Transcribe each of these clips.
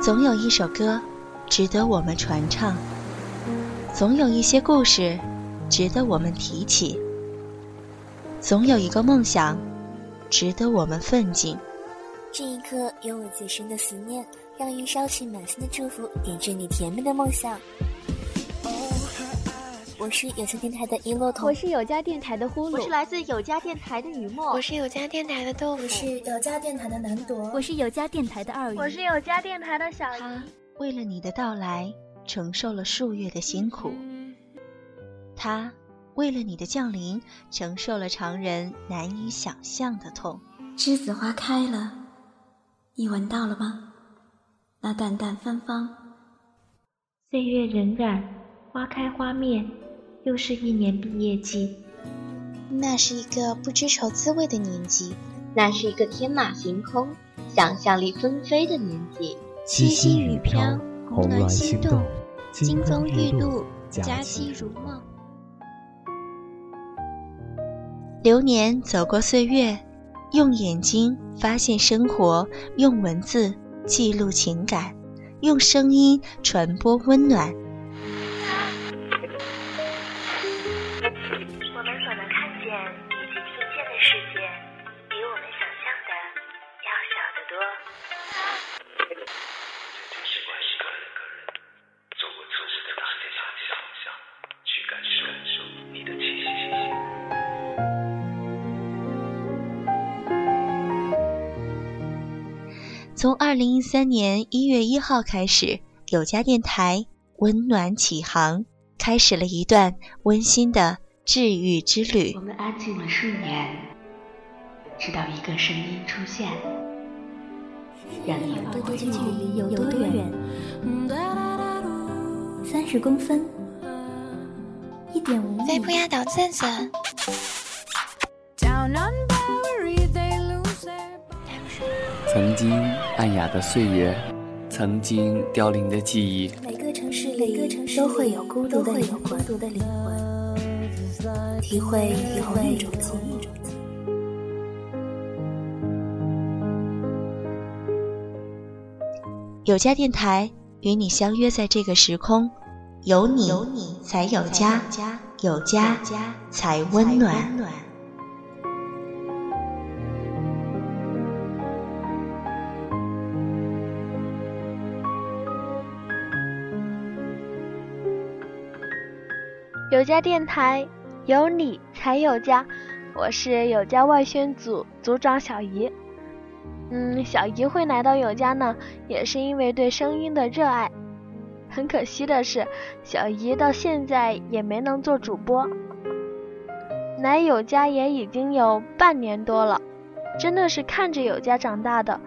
总有一首歌值得我们传唱，总有一些故事值得我们提起，总有一个梦想值得我们奋进。这一刻，有我最深的思念，让云捎去满心的祝福，点缀你甜蜜的梦想。我是有家电台的一洛彤，我是有家电台的呼噜，我是来自有家电台的雨墨，我是有家电台的豆腐，我是有家电台的南朵，我是有家电台的二鱼，我是有家电台的小姨。他为了你的到来承受了数月的辛苦，他为了你的降临承受了常人难以想象的痛。栀子花开了，你闻到了吗？那淡淡芬芳。岁月荏苒，花开花灭。又是一年毕业季，那是一个不知愁滋味的年纪，那是一个天马行空、想象力纷飞的年纪。七夕雨飘，红鸾心动，金风玉露，佳期如梦。流年走过岁月，用眼睛发现生活，用文字记录情感，用声音传播温暖。从二零一三年一月一号开始，有家电台温暖启航，开始了一段温馨的治愈之旅。我们安静了数年，直到一个声音出现，让你多多距离有多远？三十公分，一点五米。飞不压倒赞赞。曾经暗哑的岁月，曾经凋零的记忆。每个城市里都会有孤独的灵魂，体会体会一种记忆。有家电台与你相约在这个时空，有你才有家，有家才温暖。有家电台，有你才有家。我是有家外宣组组长小姨。嗯，小姨会来到有家呢，也是因为对声音的热爱。很可惜的是，小姨到现在也没能做主播。来有家也已经有半年多了，真的是看着有家长大的。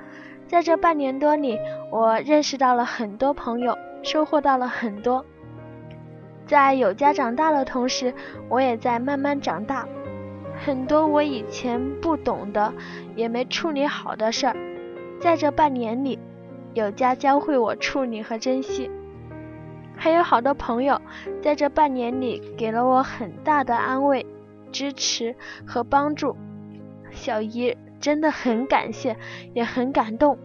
在这半年多里，我认识到了很多朋友，收获到了很多。在有家长大的同时，我也在慢慢长大。很多我以前不懂的，也没处理好的事儿，在这半年里，有家教会我处理和珍惜。还有好多朋友，在这半年里给了我很大的安慰、支持和帮助。小姨真的很感谢，也很感动。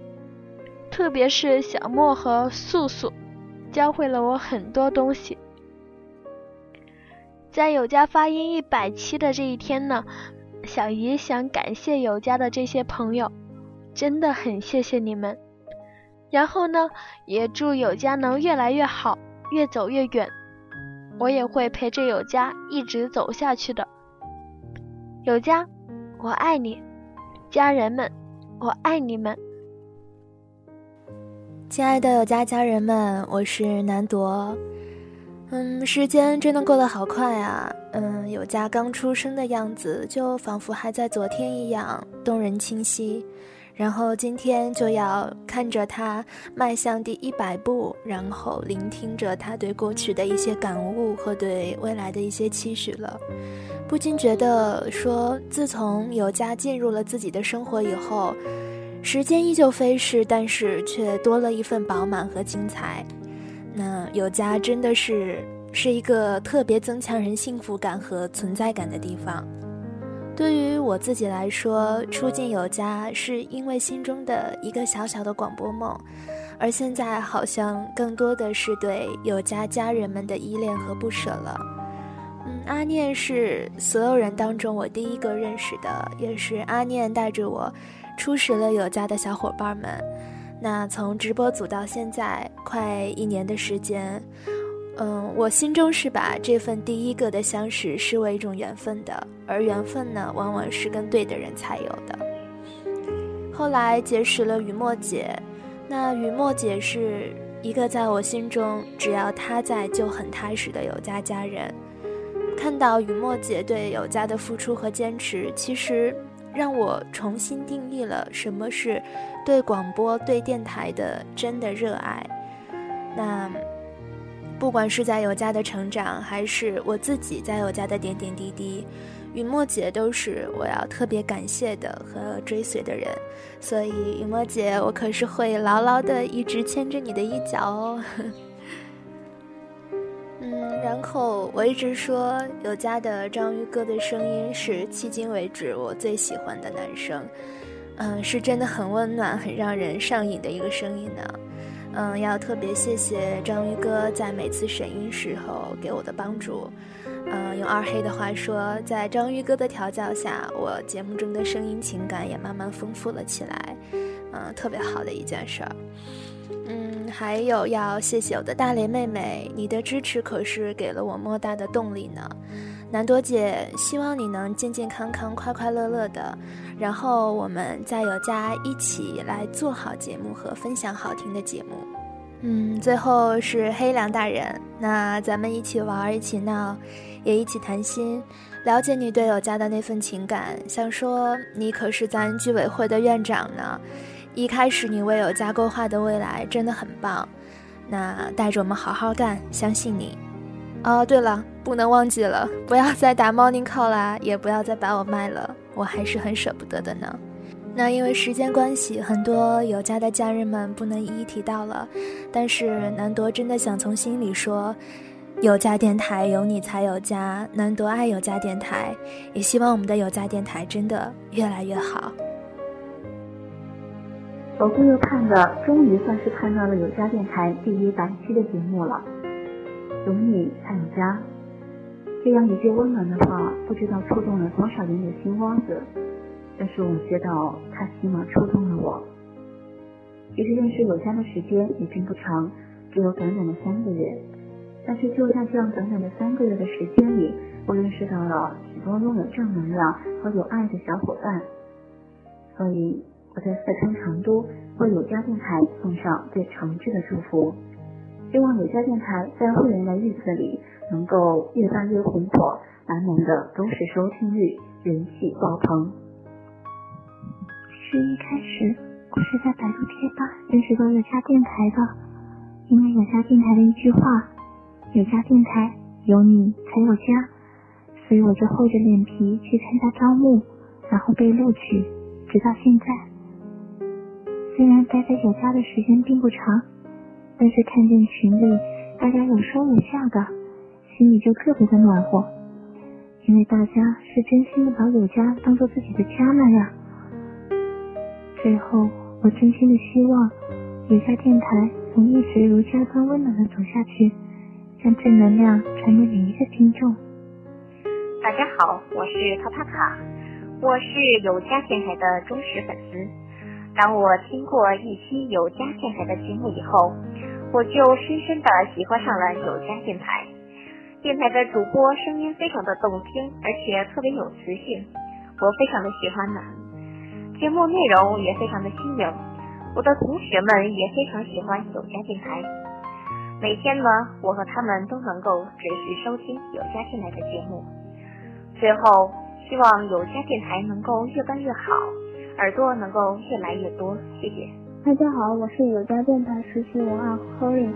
特别是小莫和素素，教会了我很多东西。在有家发音一百期的这一天呢，小姨想感谢有家的这些朋友，真的很谢谢你们。然后呢，也祝有家能越来越好，越走越远。我也会陪着有家一直走下去的。有家，我爱你，家人们，我爱你们。亲爱的有家家人们，我是南朵。嗯，时间真的过得好快啊！嗯，有家刚出生的样子，就仿佛还在昨天一样动人清晰。然后今天就要看着他迈向第一百步，然后聆听着他对过去的一些感悟和对未来的一些期许了，不禁觉得说，自从有家进入了自己的生活以后，时间依旧飞逝，但是却多了一份饱满和精彩。那有家真的是是一个特别增强人幸福感和存在感的地方。对于我自己来说，初进有家是因为心中的一个小小的广播梦，而现在好像更多的是对有家家人们的依恋和不舍了。嗯，阿念是所有人当中我第一个认识的，也是阿念带着我初识了有家的小伙伴们。那从直播组到现在快一年的时间。嗯，我心中是把这份第一个的相识视为一种缘分的，而缘分呢，往往是跟对的人才有的。后来结识了雨墨姐，那雨墨姐是一个在我心中只要她在就很踏实的有家家人。看到雨墨姐对有家的付出和坚持，其实让我重新定义了什么是对广播、对电台的真的热爱。那。不管是在有家的成长，还是我自己在有家的点点滴滴，雨墨姐都是我要特别感谢的和追随的人。所以雨墨姐，我可是会牢牢的一直牵着你的衣角哦。嗯，然后我一直说有家的章鱼哥的声音是迄今为止我最喜欢的男生，嗯，是真的很温暖、很让人上瘾的一个声音呢。嗯，要特别谢谢章鱼哥在每次审音时候给我的帮助。嗯，用二黑的话说，在章鱼哥的调教下，我节目中的声音情感也慢慢丰富了起来。嗯，特别好的一件事儿。嗯，还有要谢谢我的大雷妹妹，你的支持可是给了我莫大的动力呢。南朵姐，希望你能健健康康、快快乐乐的，然后我们再有家一起来做好节目和分享好听的节目。嗯，最后是黑良大人，那咱们一起玩，一起闹，也一起谈心，了解你对有家的那份情感。想说你可是咱居委会的院长呢，一开始你为有家规划的未来真的很棒，那带着我们好好干，相信你。哦，对了，不能忘记了，不要再打 Morning Call 啦，也不要再把我卖了，我还是很舍不得的呢。那因为时间关系，很多有家的家人们不能一一提到了，但是南铎真的想从心里说，有家电台有你才有家，南铎爱有家电台，也希望我们的有家电台真的越来越好。走过又看的，终于算是看到了有家电台第一百期的节目了。有你才有家，这样一句温暖的话，不知道触动了多少人的心窝子。但是我知道，它起码触动了我。其实认识有家的时间也并不长，只有短短的三个月。但是就在这样短短的三个月的时间里，我认识到了许多拥有正能量和有爱的小伙伴。所以我在四川成都为有家电台送上最诚挚的祝福。希望有家电台在会员的日子里能够越办越红火，满满的都是收听率，人气爆棚。其实一开始我是在百度贴吧认识到有家电台的，因为有家电台的一句话“有家电台有你才有家”，所以我就厚着脸皮去参加招募，然后被录取，直到现在。虽然待在有家的时间并不长。但是看见群里大家有说有笑的，心里就特别的暖和，因为大家是真心的把有家当做自己的家那样。最后，我真心的希望有家电台能一直如家般温暖的走下去，将正能量传给每一个听众。大家好，我是卡帕卡，我是有家电台的忠实粉丝。当我听过一期有家电台的节目以后。我就深深的喜欢上了有家电台，电台的主播声音非常的动听，而且特别有磁性，我非常的喜欢呢。节目内容也非常的新颖，我的同学们也非常喜欢有家电台。每天呢，我和他们都能够准时收听有家电台的节目。最后，希望有家电台能够越办越好，耳朵能够越来越多。谢谢。大家好，我是有家电台实习文案 Corin，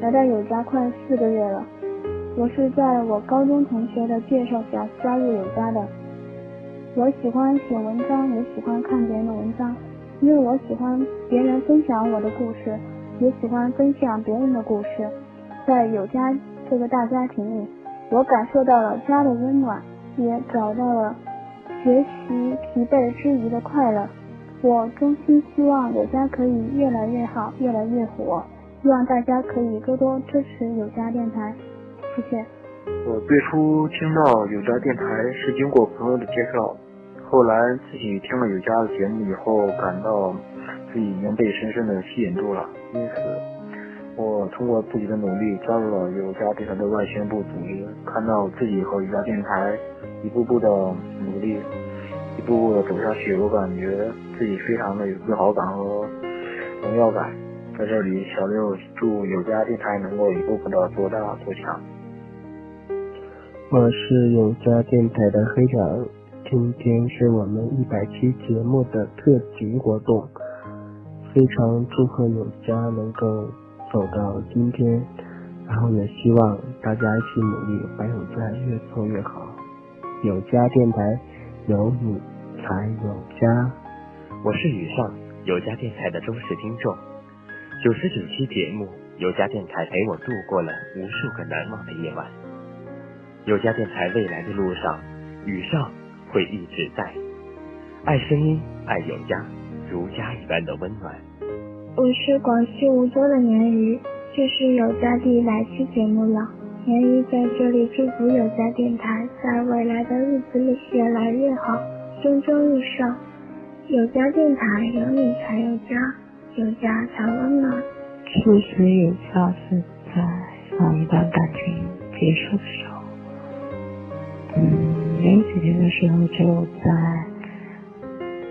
来到有家快四个月了。我是在我高中同学的介绍下加入有家的。我喜欢写文章，也喜欢看别人的文章，因为我喜欢别人分享我的故事，也喜欢分享别人的故事。在有家这个大家庭里，我感受到了家的温暖，也找到了学习疲惫之余的快乐。我衷心希望有家可以越来越好，越来越火。希望大家可以多多支持有家电台，谢谢。我最初听到有家电台是经过朋友的介绍，后来自己听了有家的节目以后，感到自己已经被深深的吸引住了，因此我通过自己的努力加入了有家电台的外宣部组织，看到自己和有家电台一步步的努力，一步步的走下去，我感觉自己非常的有自豪感和荣耀感。在这里，小六祝有家电台能够一步步的做大做强。我是有家电台的黑长，今天是我们一百期节目的特辑活动，非常祝贺有家能够走到今天，然后也希望大家一起努力，把有家越做越好。有家电台，有你才有家。我是雨上，有家电台的忠实听众。九十九期节目，有家电台陪我度过了无数个难忘的夜晚。有家电台未来的路上，雨上会一直在。爱声音，爱有家，如家一般的温暖。我是广西梧州的鲶鱼，这是有家第一百期节目了。鲶鱼在这里祝福有家电台在未来的日子里越来越好，蒸蒸日上。有家电台有你才有家。有家才温暖。其实有家是在上一段感情结束的时候，嗯，没几天的时候就在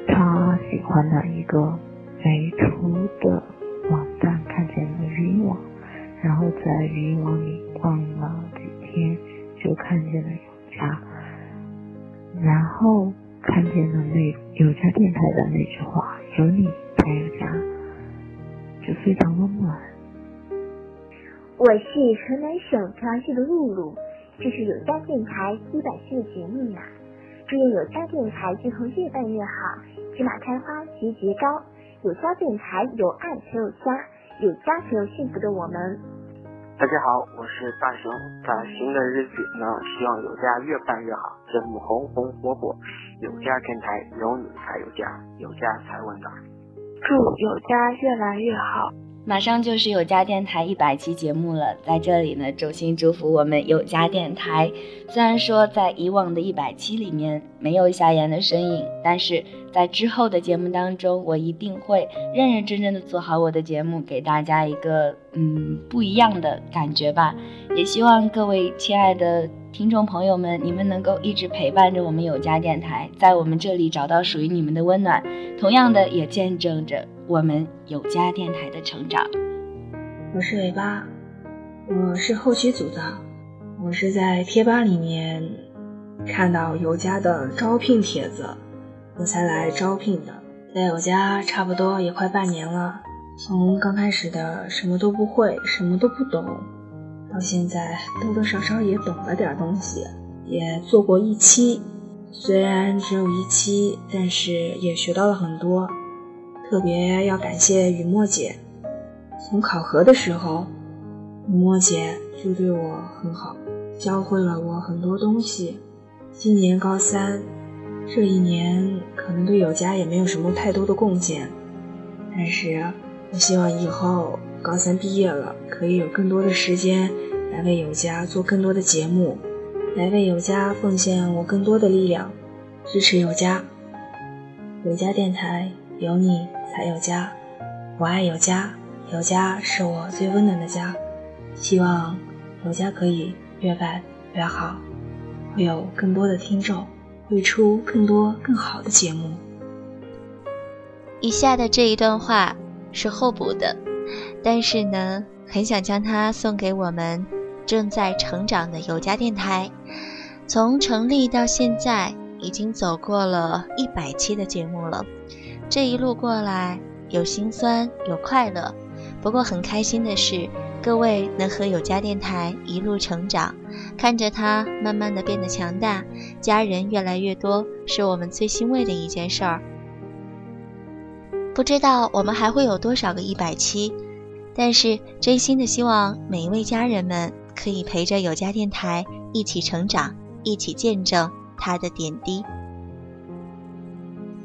他喜欢的一个美图的网站看见了语音网，然后在语音网里逛了几天，就看见了有家，然后看见了那有家电台的那句话：有你才有家。就非常温暖。我是河南省朝阳市的露露，这是有家电台一百期的节目呢。祝愿有家电台今后越办越好，芝麻开花节节高。有家电台有爱才有家，有家才有幸福的我们。大家好，我是大熊，在新的日子呢，希望有家越办越好，节目红红火火。有家电台有你才有家，有家才温暖。祝有家越来越好！马上就是有家电台一百期节目了，在这里呢，衷心祝福我们有家电台。虽然说在以往的一百期里面没有夏言的身影，但是在之后的节目当中，我一定会认认真真的做好我的节目，给大家一个嗯不一样的感觉吧。也希望各位亲爱的。听众朋友们，你们能够一直陪伴着我们有家电台，在我们这里找到属于你们的温暖，同样的也见证着我们有家电台的成长。我是尾巴，我是后期组的，我是在贴吧里面看到有家的招聘帖子，我才来招聘的。在有家差不多也快半年了，从刚开始的什么都不会，什么都不懂。到现在多多少少也懂了点东西，也做过一期，虽然只有一期，但是也学到了很多。特别要感谢雨墨姐，从考核的时候，雨墨姐就对我很好，教会了我很多东西。今年高三，这一年可能对有家也没有什么太多的贡献，但是我希望以后。高三毕业了，可以有更多的时间来为有家做更多的节目，来为有家奉献我更多的力量，支持有家。有家电台有你才有家，我爱有家，有家是我最温暖的家。希望有家可以越办越好，会有更多的听众，会出更多更好的节目。以下的这一段话是后补的。但是呢，很想将它送给我们正在成长的有家电台。从成立到现在，已经走过了一百期的节目了。这一路过来，有心酸，有快乐。不过很开心的是，各位能和有家电台一路成长，看着它慢慢的变得强大，家人越来越多，是我们最欣慰的一件事儿。不知道我们还会有多少个一百期。但是，真心的希望每一位家人们可以陪着有家电台一起成长，一起见证它的点滴。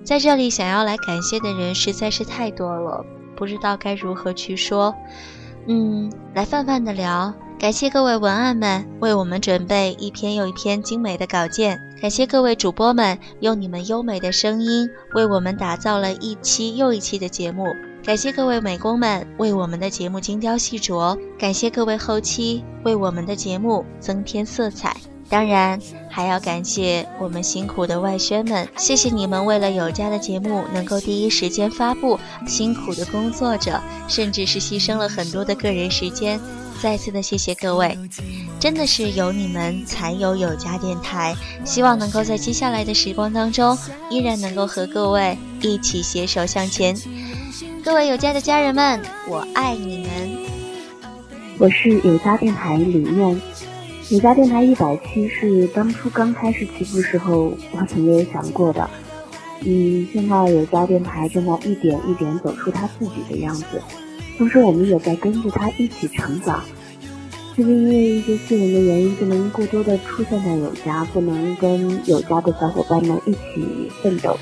在这里想要来感谢的人实在是太多了，不知道该如何去说。嗯，来泛泛的聊。感谢各位文案们为我们准备一篇又一篇精美的稿件，感谢各位主播们用你们优美的声音为我们打造了一期又一期的节目，感谢各位美工们为我们的节目精雕细琢，感谢各位后期为我们的节目增添色彩。当然，还要感谢我们辛苦的外宣们，谢谢你们为了有家的节目能够第一时间发布，辛苦的工作着，甚至是牺牲了很多的个人时间。再次的谢谢各位，真的是有你们才有有家电台。希望能够在接下来的时光当中，依然能够和各位一起携手向前。各位有家的家人们，我爱你们。我是有家电台李念。有家电台一百期是当初刚开始起步时候，我曾经想过的。嗯，现在有家电台正在一点一点走出它自己的样子，同时我们也在跟着它一起成长。就是因为一些私人的原因，不能过多的出现在有家，不能跟有家的小伙伴们一起奋斗。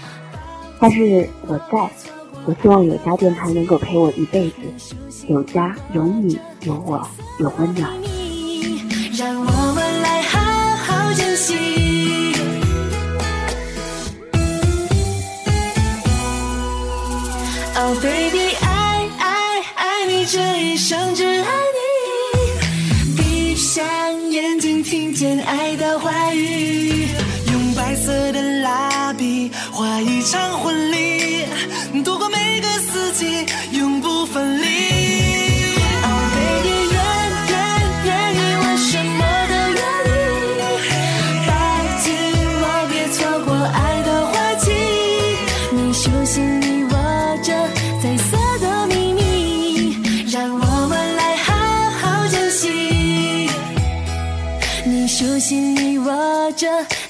但是我在，我希望有家电台能够陪我一辈子。有家有你有我有温暖。让我们来好好珍惜。Oh baby，爱爱爱你，这一生只爱你。闭上眼睛，听见爱的话语，用白色的蜡笔画一场婚礼，度过每个四季，永不分离。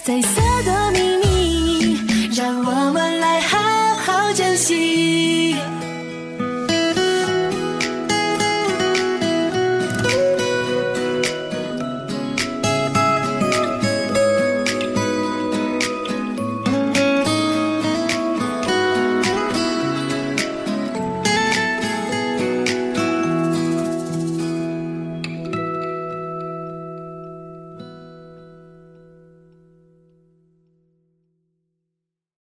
彩色的秘密，让我们来好好珍惜。